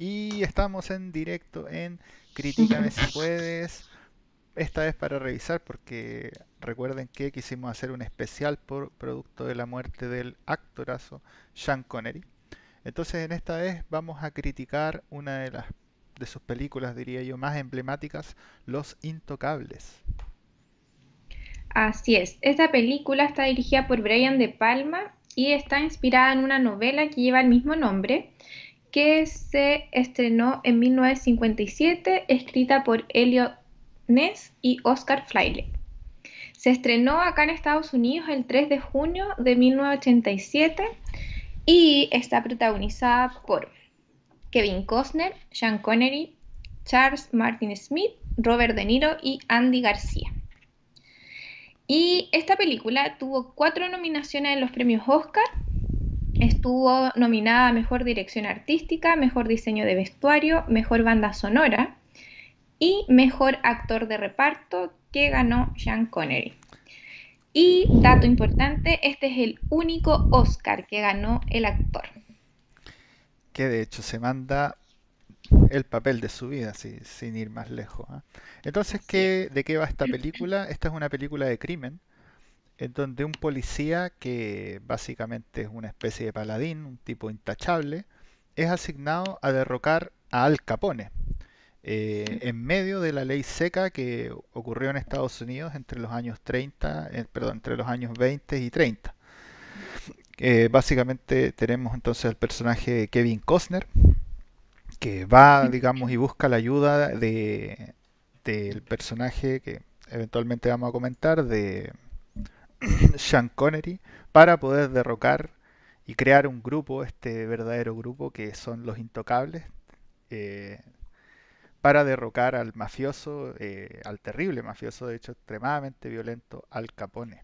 Y estamos en directo en Críticame si puedes. Esta vez para revisar porque recuerden que quisimos hacer un especial por producto de la muerte del actorazo Sean Connery. Entonces en esta vez vamos a criticar una de las de sus películas, diría yo, más emblemáticas, Los Intocables. Así es, esta película está dirigida por Brian De Palma y está inspirada en una novela que lleva el mismo nombre, que se estrenó en 1957, escrita por Elliot Ness y Oscar Freire. Se estrenó acá en Estados Unidos el 3 de junio de 1987 y está protagonizada por Kevin Costner, Sean Connery, Charles Martin Smith, Robert De Niro y Andy García. Y esta película tuvo cuatro nominaciones en los premios Oscar. Estuvo nominada a Mejor Dirección Artística, Mejor Diseño de Vestuario, Mejor Banda Sonora y Mejor Actor de Reparto que ganó Sean Connery. Y dato importante, este es el único Oscar que ganó el actor. Que de hecho se manda el papel de su vida, sin ir más lejos. ¿ah? Entonces, ¿qué, ¿de qué va esta película? Esta es una película de crimen, en donde un policía, que básicamente es una especie de paladín, un tipo intachable, es asignado a derrocar a Al Capone, eh, en medio de la ley seca que ocurrió en Estados Unidos entre los años 30, eh, perdón, entre los años 20 y 30. Eh, básicamente tenemos entonces el personaje de Kevin Costner, que va, digamos, y busca la ayuda de del personaje que eventualmente vamos a comentar de Sean Connery para poder derrocar y crear un grupo, este verdadero grupo que son los intocables, eh, para derrocar al mafioso, eh, al terrible mafioso, de hecho extremadamente violento, Al Capone.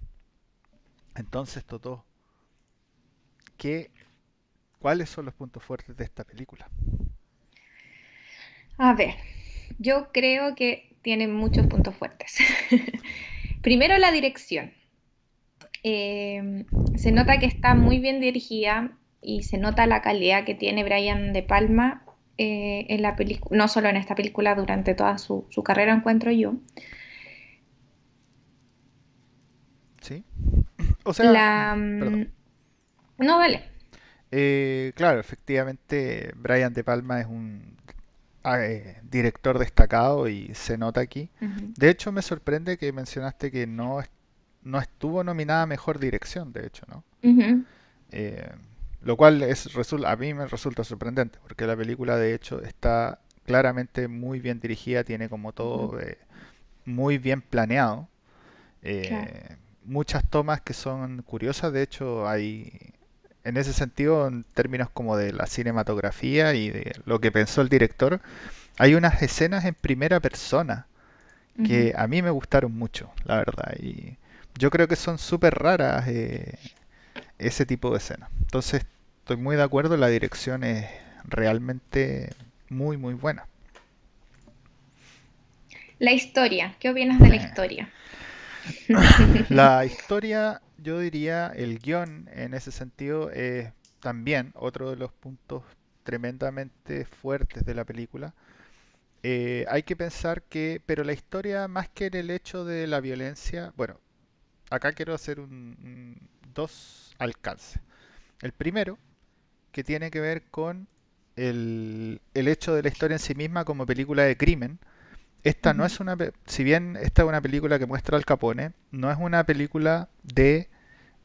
Entonces, Toto, ¿qué, ¿cuáles son los puntos fuertes de esta película? A ver, yo creo que tiene muchos puntos fuertes. Primero la dirección. Eh, se nota que está muy bien dirigida y se nota la calidad que tiene Brian De Palma eh, en la película, no solo en esta película, durante toda su, carrera encuentro yo. Sí. O sea, mm, no vale. Eh, claro, efectivamente, Brian De Palma es un eh, director destacado y se nota aquí. De hecho, me sorprende que mencionaste que no, no estuvo nominada a mejor dirección, de hecho, ¿no? Eh, lo cual es, a mí me resulta sorprendente, porque la película, de hecho, está claramente muy bien dirigida, tiene como todo eh, muy bien planeado. Muchas tomas que son curiosas, de hecho, hay en ese sentido, en términos como de la cinematografía y de lo que pensó el director, hay unas escenas en primera persona que a mí me gustaron mucho, la verdad. Y yo creo que son súper raras eh, ese tipo de escenas. Entonces, estoy muy de acuerdo, la dirección es realmente muy, muy buena. La historia, ¿qué opinas de la eh. historia? La historia yo diría el guion en ese sentido es también otro de los puntos tremendamente fuertes de la película. Eh, hay que pensar que, pero la historia más que en el hecho de la violencia, bueno, acá quiero hacer un, dos alcances. El primero, que tiene que ver con el, el hecho de la historia en sí misma como película de crimen, esta no es una, si bien esta es una película que muestra al Capone, no es una película de,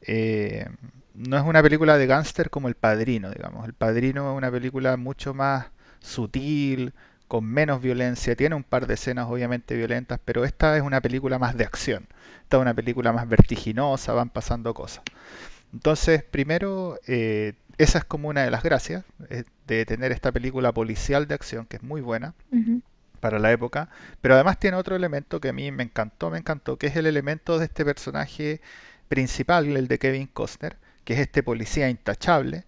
eh, no es una película de gángster como El Padrino, digamos. El Padrino es una película mucho más sutil, con menos violencia, tiene un par de escenas obviamente violentas, pero esta es una película más de acción. Esta es una película más vertiginosa, van pasando cosas. Entonces, primero, eh, esa es como una de las gracias eh, de tener esta película policial de acción, que es muy buena para la época, pero además tiene otro elemento que a mí me encantó, me encantó, que es el elemento de este personaje principal, el de Kevin Costner, que es este policía intachable,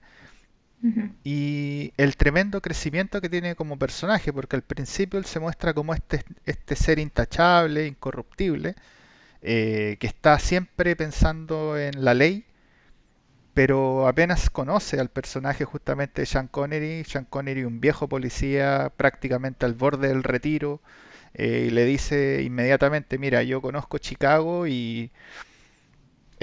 y el tremendo crecimiento que tiene como personaje, porque al principio él se muestra como este, este ser intachable, incorruptible, eh, que está siempre pensando en la ley, pero apenas conoce al personaje justamente de Sean Connery, Sean Connery un viejo policía prácticamente al borde del retiro, eh, y le dice inmediatamente, mira, yo conozco Chicago y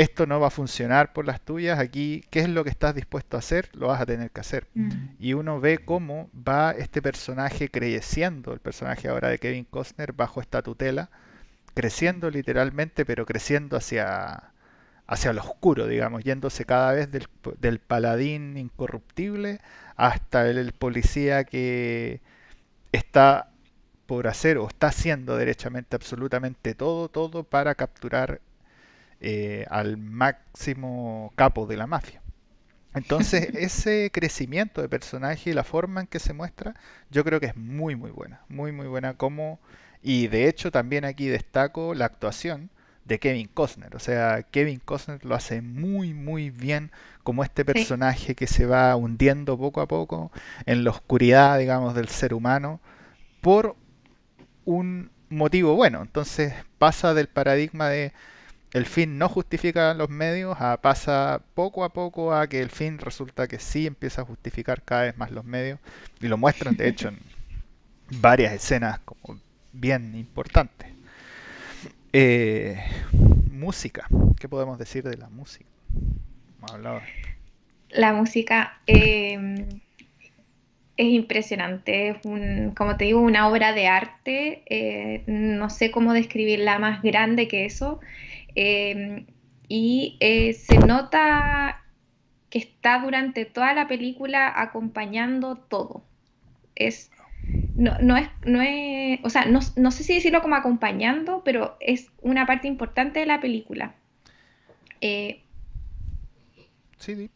esto no va a funcionar por las tuyas, aquí, ¿qué es lo que estás dispuesto a hacer? Lo vas a tener que hacer. Mm. Y uno ve cómo va este personaje creciendo, el personaje ahora de Kevin Costner, bajo esta tutela, creciendo literalmente, pero creciendo hacia, hacia lo oscuro, digamos, yéndose cada vez del, del paladín incorruptible hasta el, el policía que está por hacer o está haciendo derechamente absolutamente todo, todo para capturar eh, al máximo capo de la mafia. Entonces, ese crecimiento de personaje y la forma en que se muestra, yo creo que es muy, muy buena. Muy, muy buena como... Y de hecho también aquí destaco la actuación de Kevin Costner. O sea, Kevin Costner lo hace muy, muy bien como este Sí, personaje que se va hundiendo poco a poco en la oscuridad, digamos, del ser humano por un motivo bueno. Entonces pasa del paradigma de el fin no justifica los medios, a, pasa poco a poco a que el fin resulta que sí empieza a justificar cada vez más los medios y lo muestran de hecho en varias escenas como bien importantes. Eh, música, ¿qué podemos decir de la música? La música eh, es impresionante, es un, como te digo, una obra de arte, eh, no sé cómo describirla más grande que eso, eh, y eh, se nota que está durante toda la película acompañando todo. Es, no, no es, no es, o sea, no, no sé si decirlo como acompañando, pero es una parte importante de la película. Eh, Sí, sí.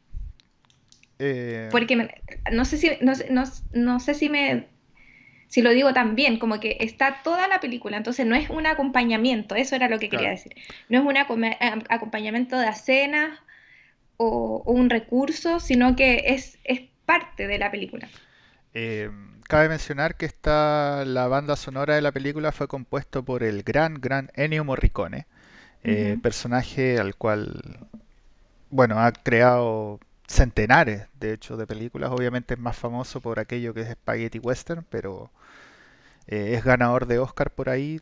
Eh, porque me- no sé si, no, no, no sé si me, si lo digo tan bien, como que está toda la película, entonces no es un acompañamiento, eso era lo que quería decir. No es un acompañamiento de escenas o, o un recurso, sino que es, es parte de la película. Eh, cabe mencionar que esta, la banda sonora de la película fue compuesto por el gran, gran Ennio Morricone, eh, personaje al cual, bueno, ha creado centenares, de hecho, de películas. Obviamente es más famoso por aquello que es Spaghetti Western, pero eh, es ganador de Oscar por ahí.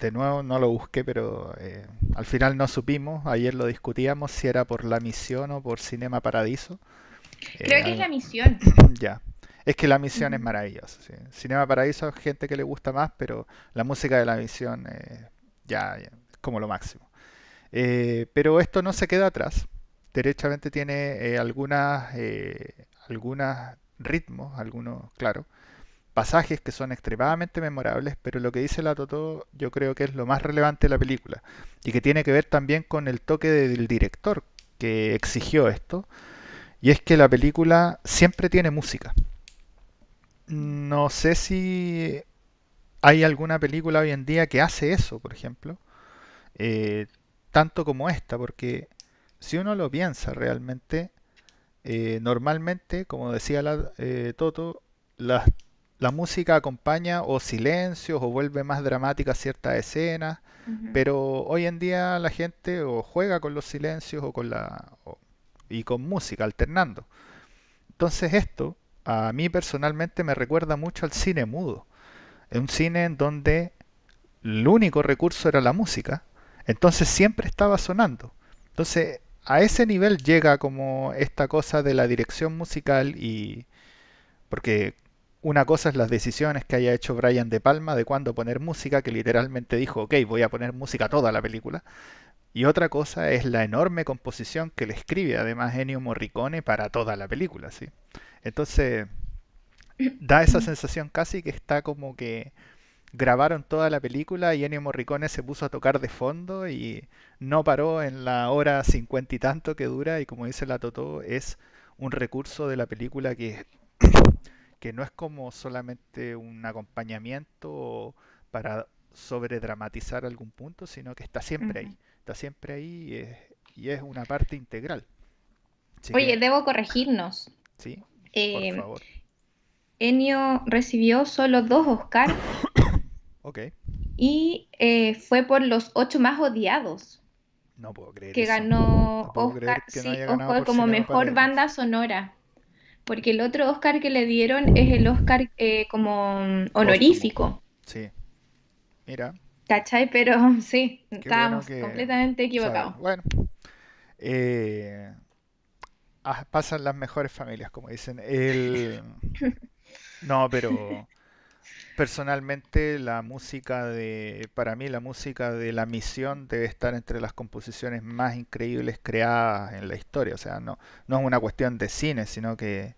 De nuevo, no lo busqué, pero eh, al final no supimos. Ayer lo discutíamos si era por La Misión o por Cinema Paradiso. Eh, Creo que es la misión. ya. Es que la misión es Ujú, maravillosa. sí. Cinema Paradiso, gente que le gusta más, pero la música de la misión ya, ya, es como lo máximo. Pero esto no se queda atrás. Derechamente tiene algunas, algunos ritmos, algunos, claro, pasajes que son extremadamente memorables, pero lo que dice la Totó yo creo que es lo más relevante de la película y que tiene que ver también con el toque del director que exigió esto, y es que la película siempre tiene música. No sé si hay alguna película hoy en día que hace eso, por ejemplo, eh, tanto como esta, porque si uno lo piensa realmente, eh, normalmente, como decía la, eh, Toto, la, la música acompaña o silencios o vuelve más dramáticas ciertas escenas, pero hoy en día la gente o juega con los silencios o con la o- y con música alternando. Entonces esto a mí personalmente me recuerda mucho al cine mudo, es un cine en donde el único recurso era la música, entonces siempre estaba sonando. Entonces, a ese nivel llega como esta cosa de la dirección musical y porque una cosa es las decisiones que haya hecho Brian De Palma de cuándo poner música, que literalmente dijo, ok, voy a poner música toda la película, y otra cosa es la enorme composición que le escribe además Ennio Morricone para toda la película, ¿sí? Entonces, da esa sensación casi que está como que grabaron toda la película y Ennio Morricone se puso a tocar de fondo y no paró en la hora cincuenta y tanto que dura y como dice la Totó es un recurso de la película que, que no es como solamente un acompañamiento para sobredramatizar algún punto, sino que está siempre ahí, está siempre ahí y es, y es una parte integral. Así Oye, que, debo corregirnos. sí, por Eh, favor. Ennio recibió solo dos Oscar Ok, y eh, fue por los ocho más odiados. No puedo creer que eso. ganó No creer Oscar, que no sí, haya ganado Oscar por como mejor banda sonora. Porque el otro Oscar que le dieron es el Oscar eh, como honorífico. Sí. Mira, ¿Cachai? Pero sí, qué bueno estábamos que completamente equivocados. Bueno, eh, ah, pasan las mejores familias, como dicen. El... No, pero personalmente la música de, para mí la música de La Misión debe estar entre las composiciones más increíbles creadas en la historia. O sea, no, no es una cuestión de cine, sino que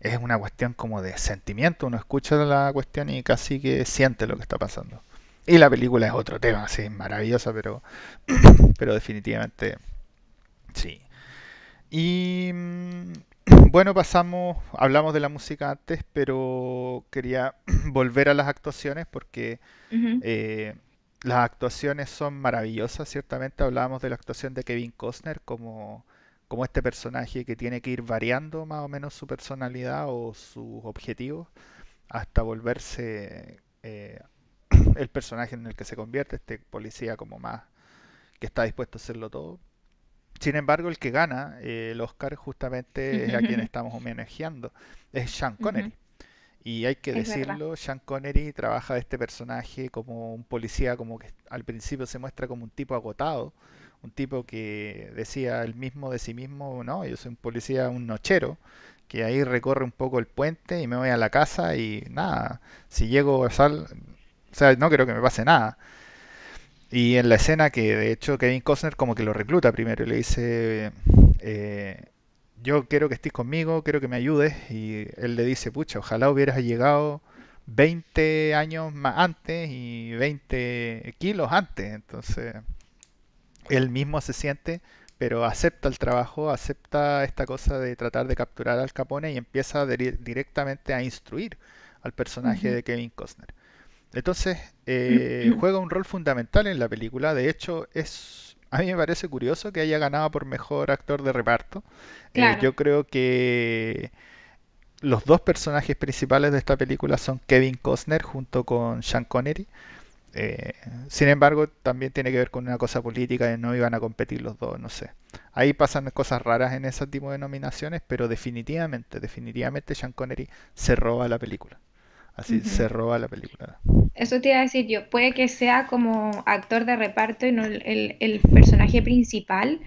es una cuestión como de sentimiento. Uno escucha la cuestión y casi que siente lo que está pasando. Y la película es otro tema, sí, maravillosa, pero, pero definitivamente sí. Y mm, bueno, pasamos, hablamos de la música antes, pero quería volver a las actuaciones porque eh, las actuaciones son maravillosas, ciertamente. Hablábamos de la actuación de Kevin Costner como, como este personaje que tiene que ir variando más o menos su personalidad o sus objetivos hasta volverse eh, el personaje en el que se convierte, este policía como más que está dispuesto a hacerlo todo. Sin embargo, el que gana eh, el Oscar justamente es a quien estamos homenajeando, es Sean. Connery. Y hay que Es verdad. decirlo, Sean Connery trabaja de este personaje como un policía, como que al principio se muestra como un tipo agotado, un tipo que decía él mismo de sí mismo, no, yo soy un policía, un nochero, que ahí recorre un poco el puente y me voy a la casa y nada, si llego a sal, o sea, no creo que me pase nada. Y en la escena que de hecho Kevin Costner como que lo recluta primero y le dice, eh, yo quiero que estés conmigo, quiero que me ayudes. Y él le dice, pucha, ojalá hubieras llegado 20 años más antes y 20 kilos antes. Entonces, él mismo se siente, pero acepta el trabajo, acepta esta cosa de tratar de capturar al Capone y empieza dir- directamente a instruir al personaje de Kevin Costner. Entonces, eh, juega un rol fundamental en la película. De hecho, es, a mí me parece curioso que haya ganado por mejor actor de reparto. Eh, yo creo que los dos personajes principales de esta película son Kevin Costner junto con Sean Connery. Eh, sin embargo, también tiene que ver con una cosa política de no iban a competir los dos, no sé. Ahí pasan cosas raras en ese tipo de nominaciones, pero definitivamente, definitivamente Sean Connery se roba la película. Así, se roba la película. Eso te iba a decir yo. Puede que sea como actor de reparto y no el, el- el personaje principal,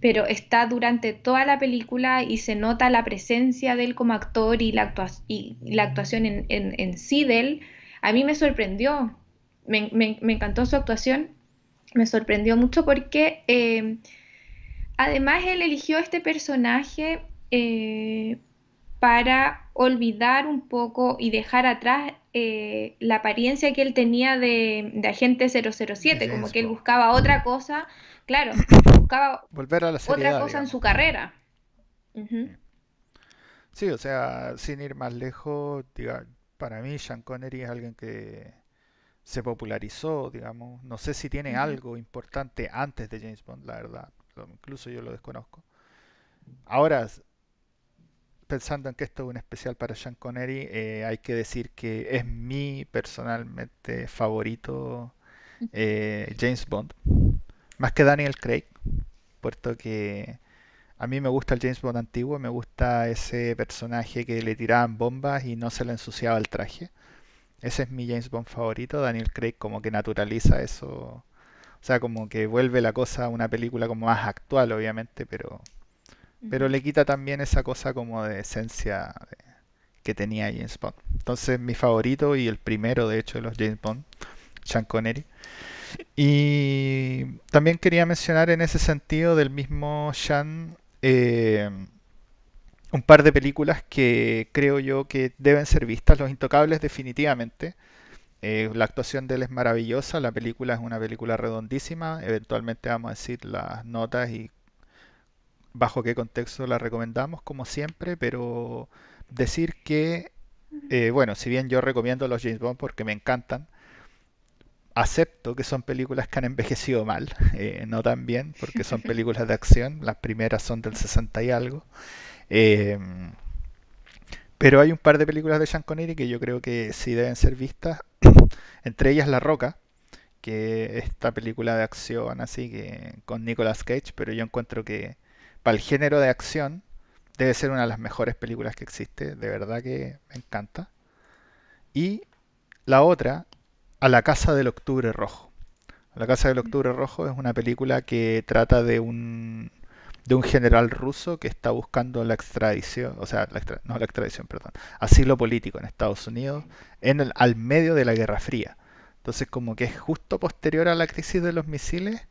pero está durante toda la película y se nota la presencia de él como actor y la, actua- y la actuación en, en- en sí de él. A mí me sorprendió, me, me- me encantó su actuación, me sorprendió mucho porque eh, además él eligió este personaje eh, para olvidar un poco y dejar atrás eh, la apariencia que él tenía de, de agente cero cero De siete como James que él buscaba otra cosa, claro, buscaba Volver a la otra cosa en su carrera. Sí, o sea, sin ir más lejos, diga, para mí Sean Connery es alguien que se popularizó, digamos. No sé si tiene algo importante antes de James Bond, la verdad. Incluso yo lo desconozco. Ahora, pensando en que esto es un especial para Sean Connery, eh, hay que decir que es mi personalmente favorito eh, James Bond. Más que Daniel Craig, puesto que a mí me gusta el James Bond antiguo, me gusta ese personaje que le tiraban bombas y no se le ensuciaba el traje. Ese es mi James Bond favorito. Daniel Craig como que naturaliza eso. O sea, como que vuelve la cosa a una película como más actual, obviamente, pero, pero le quita también esa cosa como de esencia que tenía James Bond. Entonces, mi favorito y el primero, de hecho, de los James Bond, Sean Connery. Y también quería mencionar en ese sentido del mismo Sean eh, un par de películas que creo yo que deben ser vistas. Los Intocables definitivamente. Eh, la actuación de él es maravillosa, la película es una película redondísima, eventualmente vamos a decir las notas y bajo qué contexto la recomendamos, como siempre, pero decir que, eh, bueno, si bien yo recomiendo los James Bond porque me encantan, acepto que son películas que han envejecido mal, eh, no tan bien, porque son películas de acción, las primeras son del 60 y algo, eh, pero hay un par de películas de Sean Connery que yo creo que sí deben ser vistas, entre ellas La Roca, que esta película de acción así que con Nicolas Cage, pero yo encuentro que para el género de acción debe ser una de las mejores películas que existe, de verdad que me encanta. Y la otra, A la Casa del Octubre Rojo. A la Casa del Octubre Rojo es una película que trata de un de un general ruso que está buscando la extradición, o sea, la no la extradición, perdón, asilo político en Estados Unidos en el- al medio de la Guerra Fría. Entonces como que es justo posterior a la crisis de los misiles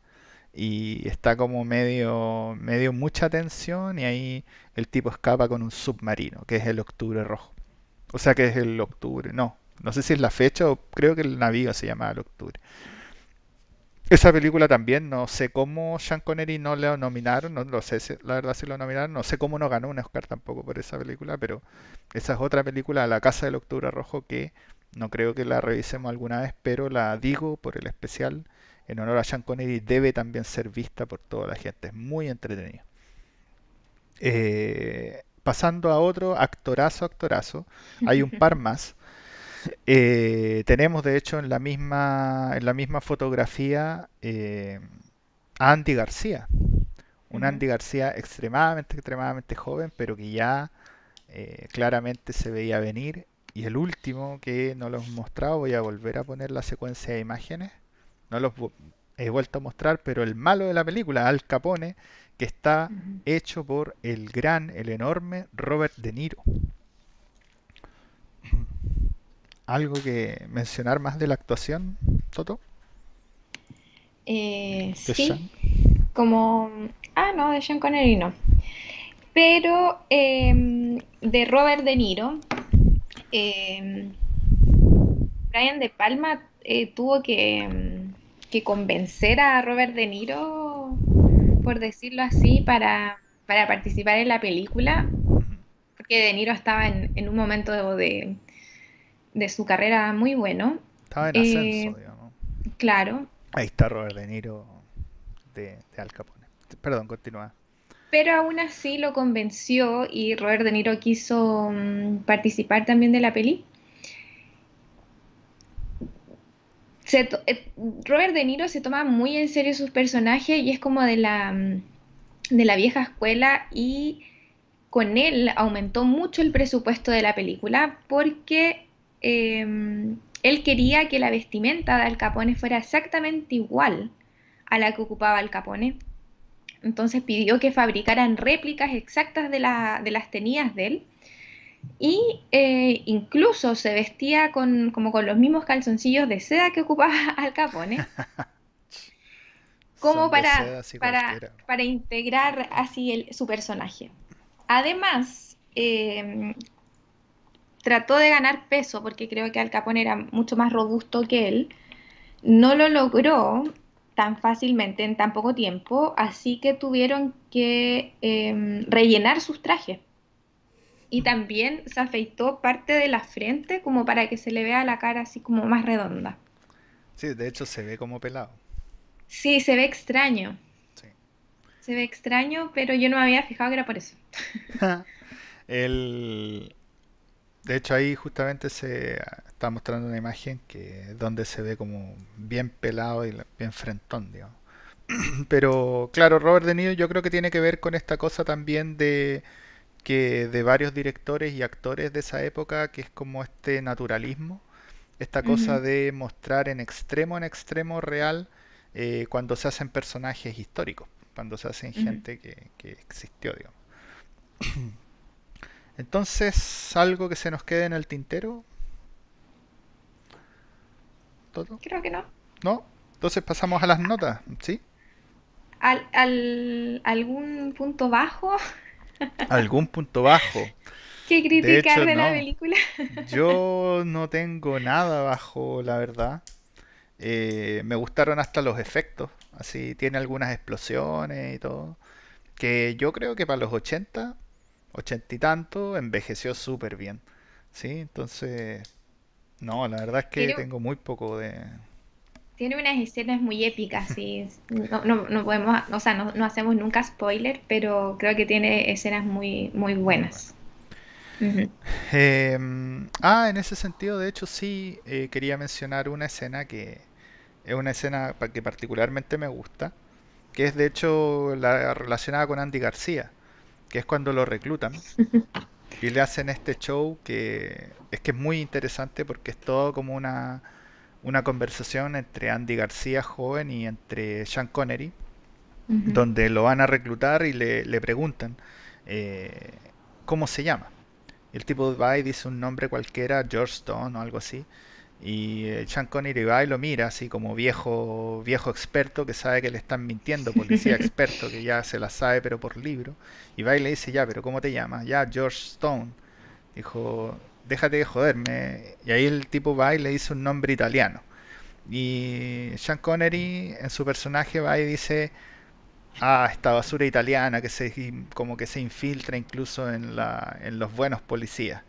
y está como medio, medio mucha tensión y ahí el tipo escapa con un submarino, que es el Octubre Rojo. O sea que es el Octubre, no, no sé si es la fecha o creo que el navío se llama el Octubre. Esa película también, no sé cómo Sean Connery no le nominaron, no lo sé si- la verdad si lo nominaron, no sé cómo no ganó un Oscar tampoco por esa película, pero esa es otra película, La Casa del Octubre Rojo, que no creo que la revisemos alguna vez, pero la digo por el especial, en honor a Sean Connery, debe también ser vista por toda la gente, es muy entretenida. Eh, pasando a otro, actorazo, actorazo, hay un par más. Eh, tenemos de hecho en la misma, en la misma fotografía eh, a Andy García, un. Andy García extremadamente, extremadamente joven, pero que ya claramente se veía venir. Y el último que no lo hemos mostrado, voy a volver a poner la secuencia de imágenes. No los he vuelto a mostrar, pero el malo de la película, Al Capone, que está hecho por el gran, el enorme Robert De Niro. ¿Algo que mencionar más de la actuación, Toto? Eh, sí, Sean. como... Ah, no, de Sean Connery no. Pero em, de Robert De Niro, em, Brian De Palma eh, tuvo que, em, que convencer a Robert De Niro, por decirlo así, para, para participar en la película, porque De Niro estaba en, en un momento de, de su carrera muy bueno. Estaba en ascenso, Eh, digamos. claro, Ahí está Robert De Niro de, de Al Capone. Perdón, continúa. pero aún así lo convenció y Robert De Niro quiso mm, participar también de la peli. Eh, Robert De Niro se toma muy en serio sus personajes y es como de la, mm, de la vieja escuela y con él aumentó mucho el presupuesto de la película porque eh, él quería que la vestimenta de Al Capone fuera exactamente igual a la que ocupaba Al Capone. Entonces pidió que fabricaran réplicas exactas de, de las tenidas de él y eh, incluso se vestía con, como con los mismos calzoncillos de seda que ocupaba Al Capone, como para, para, integrar así el- su personaje. Además, eh, trató de ganar peso porque creo que Al Capone era mucho más robusto que él. No lo logró tan fácilmente en tan poco tiempo, así que tuvieron que eh, rellenar sus trajes. Y también se afeitó parte de la frente como para que se le vea la cara así como más redonda. Sí, de hecho se ve como pelado. Sí, se ve extraño, Sí. se ve extraño, pero yo no me había fijado que era por eso. El, de hecho ahí justamente se está mostrando una imagen que donde se ve como bien pelado y bien frentón, digamos. Pero claro, Robert De Niro yo creo que tiene que ver con esta cosa también de que de varios directores y actores de esa época, que es como este naturalismo, esta cosa de mostrar en extremo, en extremo real eh, cuando se hacen personajes históricos, cuando se hacen gente que, que existió, digamos. Entonces, algo que se nos quede en el tintero, todo, Creo que no. ¿no? Entonces pasamos a las notas, ¿sí? Al, al- algún punto bajo Algún punto bajo. De criticar hecho, de la no. película. Yo no tengo nada bajo, la verdad. Eh, me gustaron hasta los efectos. Así tiene algunas explosiones y todo. Que yo creo que para los 80, 80 y tanto, envejeció súper bien. Sí, entonces, no, la verdad es que tengo muy poco de... tiene unas escenas muy épicas, sí. No, no, no podemos, o sea, no, no hacemos nunca spoiler, pero creo que tiene escenas muy, muy buenas. Em, ah, en ese sentido, de hecho, sí, eh, quería mencionar una escena que es una escena que particularmente me gusta, que es de hecho la relacionada con Andy García, que es cuando lo reclutan y le hacen este show que es que es muy interesante porque es todo como una, una conversación entre Andy García joven y entre Sean Connery, donde lo van a reclutar y le, le preguntan eh, cómo se llama. El tipo va y dice un nombre cualquiera, George Stone o algo así. Y eh, Sean Connery va y lo mira así como viejo, viejo experto que sabe que le están mintiendo, policía experto que ya se la sabe pero por libro. Y va y le dice, ya, pero ¿cómo te llamas? Ya, George Stone. Dijo, déjate de joderme. Y ahí el tipo va y le dice un nombre italiano. Y Sean Connery en su personaje va y dice, ah, esta basura italiana que se como que se infiltra incluso en, la, en los buenos policías.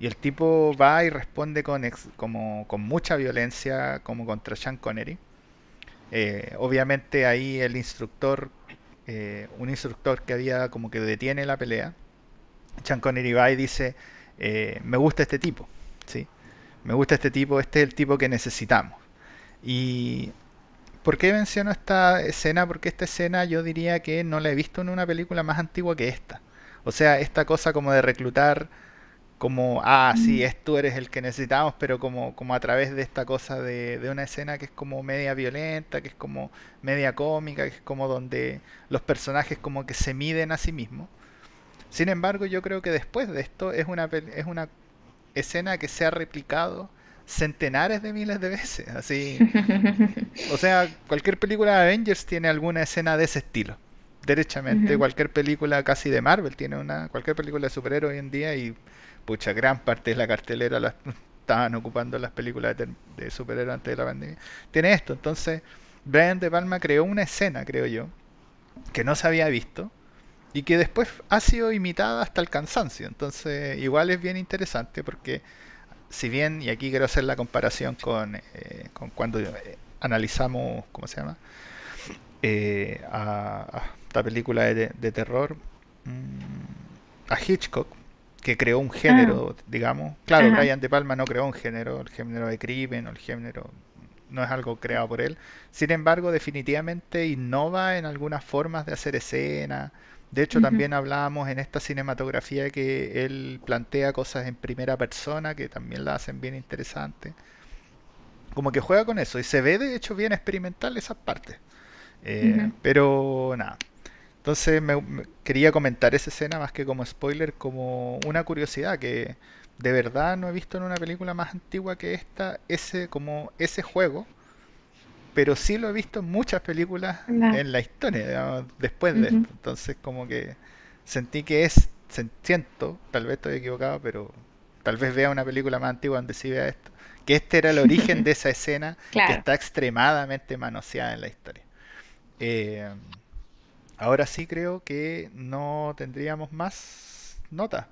Y el tipo va y responde con, como, con mucha violencia como contra Sean Connery. Eh, obviamente ahí el instructor, eh, un instructor que había como que detiene la pelea, Sean Connery va y dice, eh, me gusta este tipo, ¿sí? Me gusta este tipo, este es el tipo que necesitamos. Y ¿Por qué menciono esta escena? Porque esta escena yo diría que no la he visto en una película más antigua que esta. O sea, esta cosa como de reclutar como, ah, sí, es, tú eres el que necesitamos, pero como, como a través de esta cosa de, de una escena que es como media violenta, que es como media cómica, que es como donde los personajes como que se miden a sí mismos. Sin embargo, yo creo que después de esto es una, es una escena que se ha replicado centenares de miles de veces. Así. O sea, cualquier película de Avengers tiene alguna escena de ese estilo. Derechamente, cualquier película casi de Marvel tiene una. Cualquier película de superhéroes hoy en día y. Pucha, gran parte de la cartelera la estaban ocupando las películas de, de superhéroes antes de la pandemia. Tiene esto, entonces. Brian De Palma creó una escena, creo yo, que no se había visto y que después ha sido imitada hasta el cansancio. Entonces, igual es bien interesante porque si bien, y aquí quiero hacer la comparación con, eh, con cuando eh, analizamos, ¿cómo se llama? Eh, a, esta película de, terror, mm, a Hitchcock, que creó un género, ah. digamos. Claro, Brian De Palma no creó un género, el género de crimen o el género no es algo creado por él. Sin embargo, definitivamente innova en algunas formas de hacer escena, de hecho, también hablábamos en esta cinematografía que él plantea cosas en primera persona que también la hacen bien interesante. Como que juega con eso y se ve de hecho bien experimental esas partes. Eh, pero nada. Entonces me, quería comentar esa escena más que como spoiler, como una curiosidad que de verdad no he visto en una película más antigua que esta ese como ese juego pero sí lo he visto en muchas películas en la historia, después de esto. Entonces, como que sentí que es, siento, tal vez estoy equivocado, pero tal vez vea una película más antigua donde sí vea esto, que este era el origen de esa escena que está extremadamente manoseada en la historia. Eh, ahora sí creo que no tendríamos más nota.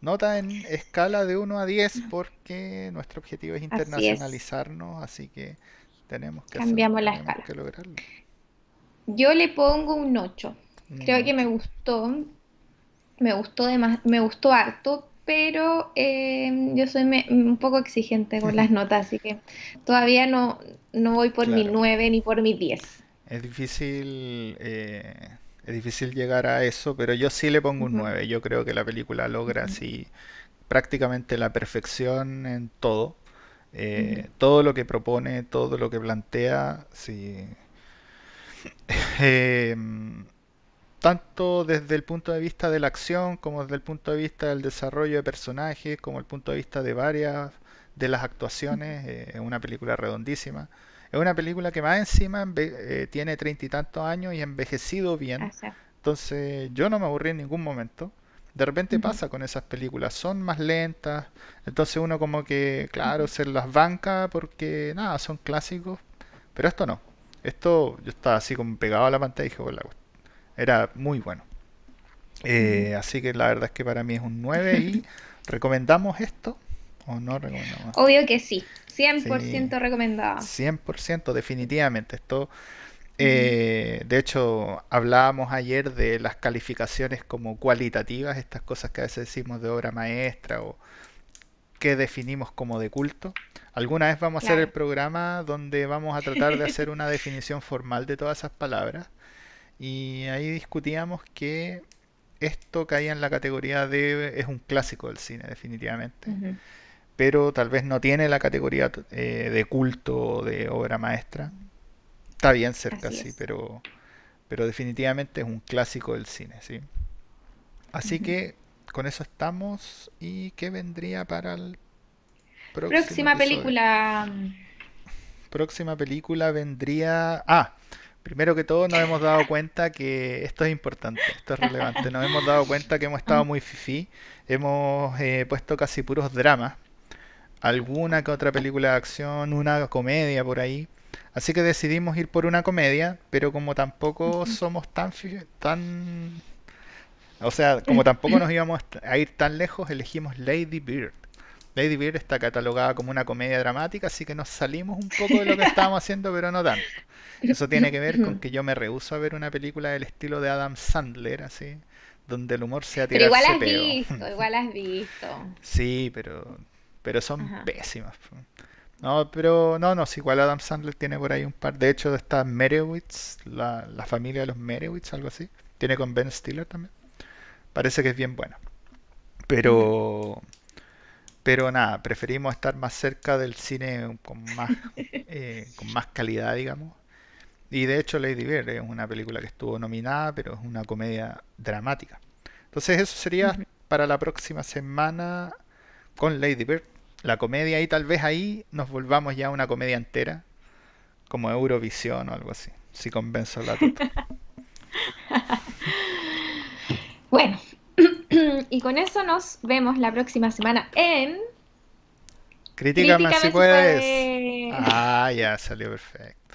Nota en escala de 1 a 10 porque nuestro objetivo es internacionalizarnos, así que tenemos que Cambiamos la escala. Yo le pongo un 8. Creo que me gustó. Me gustó me gustó harto, pero eh, yo soy un poco exigente con las notas, así que todavía no, no voy por mi 9 ni por mi 10. Es difícil, eh, es difícil llegar a eso, pero yo sí le pongo un 9. Yo creo que la película logra así prácticamente la perfección en todo. Eh, todo lo que propone, todo lo que plantea, sí. Em, tanto desde el punto de vista de la acción, como desde el punto de vista del desarrollo de personajes, como el punto de vista de varias de las actuaciones, eh, es una película redondísima. Es una película que más encima eh, tiene treinta y tantos años y envejecido bien. Entonces yo no me aburrí en ningún momento. De repente pasa con esas películas, son más lentas, entonces uno como que, claro, se las banca porque nada, son clásicos, pero esto no. Esto yo estaba así como pegado a la pantalla y dije, bueno, era muy bueno. Eh, así que la verdad es que para mí es un 9 y recomendamos esto o no recomendamos. Obvio que sí, 100% recomendado. 100% definitivamente. Esto eh, de hecho, hablábamos ayer de las calificaciones como cualitativas, estas cosas que a veces decimos de obra maestra o que definimos como de culto. Alguna vez vamos a hacer el programa donde vamos a tratar de hacer una definición formal de todas esas palabras y ahí discutíamos que esto caía en la categoría de es un clásico del cine, definitivamente, pero tal vez no tiene la categoría eh, de culto o de obra maestra. Está bien cerca, Así sí, pero, pero definitivamente es un clásico del cine, sí. Así que con eso estamos. ¿Y qué vendría para el próximo Próxima episodio? película. Próxima película vendría... Ah, primero que todo nos hemos dado cuenta que esto es importante, esto es relevante. Nos hemos dado cuenta que hemos estado muy fifí, hemos eh, puesto casi puros dramas, alguna que otra película de acción, una comedia por ahí. Así que decidimos ir por una comedia, pero como tampoco somos tan, tan O sea, como tampoco nos íbamos a ir tan lejos, elegimos Lady Bird. Lady Bird está catalogada como una comedia dramática, así que nos salimos un poco de lo que estábamos haciendo, pero no tanto. Eso tiene que ver con que yo me rehúso a ver una película del estilo de Adam Sandler, así, donde el humor sea Pero igual tirarse has peo. visto, igual has visto. Sí, pero, pero son Ajá. pésimas. No, pero no, no, sí, igual Adam Sandler tiene por ahí un par. De hecho, está Merowitz, la, la familia de los Merowitz, algo así. Tiene con Ben Stiller también. Parece que es bien bueno. Ujú. Pero, pero nada, preferimos estar más cerca del cine con más, eh, con más calidad, digamos. Y de hecho Lady Bird es una película que estuvo nominada, pero es una comedia dramática. Entonces eso sería para la próxima semana con Lady Bird. La comedia y tal vez ahí nos volvamos ya a una comedia entera, como Eurovisión o algo así, si convenzo a la tuta. Bueno, y con eso nos vemos la próxima semana en Critícame si Críticame si puedes. puede. Ah, ya salió perfecto.